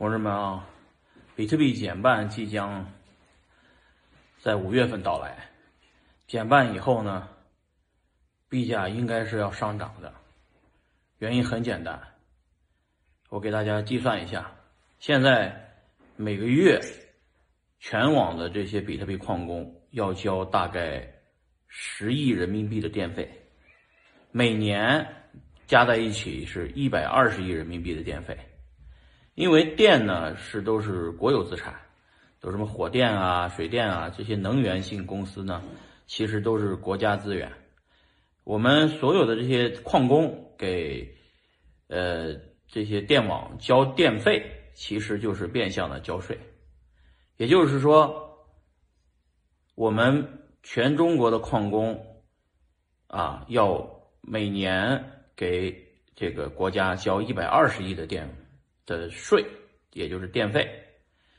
同志们啊，比特币减半即将在五月份到来。减半以后呢，币价应该是要上涨的。原因很简单，我给大家计算一下，现在每个月全网的这些比特币矿工要交大概十亿人民币的电费，每年加在一起是一百二十亿人民币的电费。因为电呢是都是国有资产，都什么火电啊、水电啊这些能源性公司呢，其实都是国家资源。我们所有的这些矿工给呃这些电网交电费，其实就是变相的交税。也就是说，我们全中国的矿工啊，要每年给这个国家交一百二十亿的电。的税，也就是电费，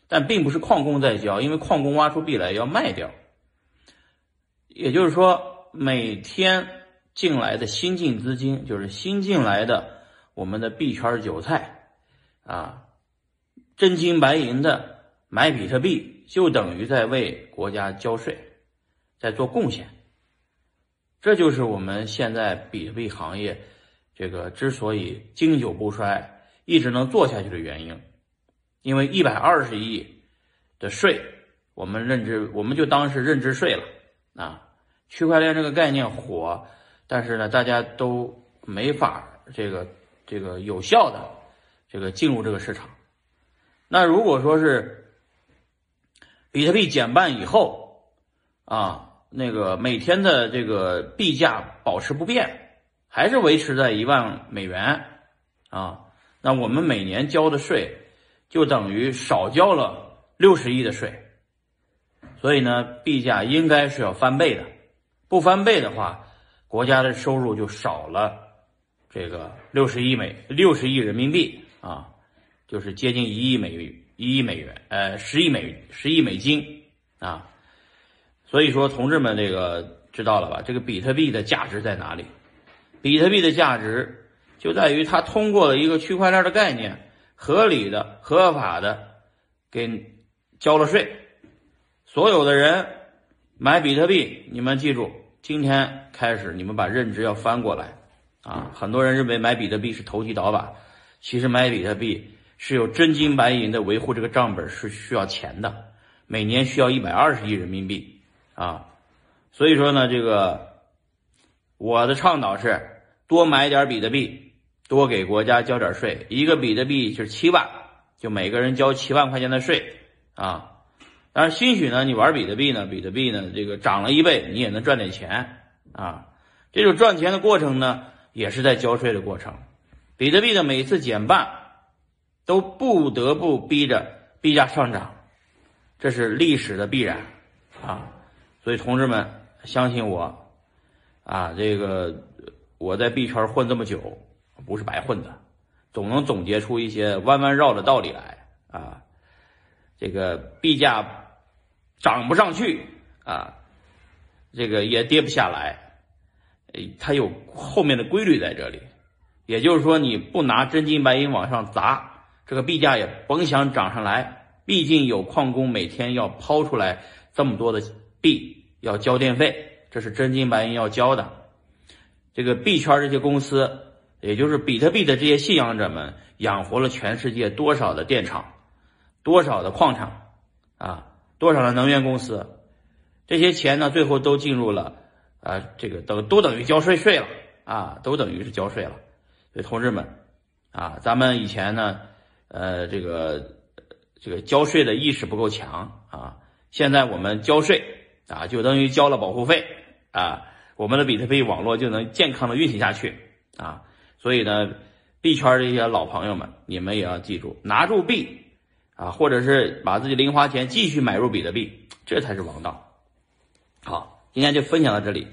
但并不是矿工在交，因为矿工挖出币来要卖掉。也就是说，每天进来的新进资金，就是新进来的我们的币圈韭菜啊，真金白银的买比特币，就等于在为国家交税，在做贡献。这就是我们现在比特币行业这个之所以经久不衰。一直能做下去的原因，因为一百二十亿的税，我们认知我们就当是认知税了啊。区块链这个概念火，但是呢，大家都没法这个这个有效的这个进入这个市场。那如果说是比特币减半以后啊，那个每天的这个币价保持不变，还是维持在一万美元啊。那我们每年交的税，就等于少交了六十亿的税，所以呢，币价应该是要翻倍的，不翻倍的话，国家的收入就少了这个六十亿美六十亿人民币啊，就是接近一亿美一亿美元，呃，十亿美十亿美金啊，所以说，同志们这个知道了吧？这个比特币的价值在哪里？比特币的价值。就在于它通过了一个区块链的概念，合理的、合法的给交了税。所有的人买比特币，你们记住，今天开始你们把认知要翻过来啊！很多人认为买比特币是投机倒把，其实买比特币是有真金白银的维护这个账本是需要钱的，每年需要一百二十亿人民币啊！所以说呢，这个我的倡导是多买点比特币。多给国家交点税，一个比特币就是七万，就每个人交七万块钱的税啊。但是兴许呢，你玩比特币呢，比特币呢这个涨了一倍，你也能赚点钱啊。这种赚钱的过程呢，也是在交税的过程。比特币的每次减半，都不得不逼着币价上涨，这是历史的必然啊。所以同志们，相信我啊，这个我在币圈混这么久。不是白混的，总能总结出一些弯弯绕的道理来啊！这个币价涨不上去啊，这个也跌不下来，它有后面的规律在这里。也就是说，你不拿真金白银往上砸，这个币价也甭想涨上来。毕竟有矿工每天要抛出来这么多的币，要交电费，这是真金白银要交的。这个币圈这些公司。也就是比特币的这些信仰者们养活了全世界多少的电厂，多少的矿场，啊，多少的能源公司，这些钱呢，最后都进入了，啊，这个等都等于交税税了，啊，都等于是交税了。所以同志们，啊，咱们以前呢，呃，这个这个交税的意识不够强啊，现在我们交税啊，就等于交了保护费啊，我们的比特币网络就能健康的运行下去啊。所以呢，币圈这些老朋友们，你们也要记住，拿住币啊，或者是把自己零花钱继续买入比特币，这才是王道。好，今天就分享到这里。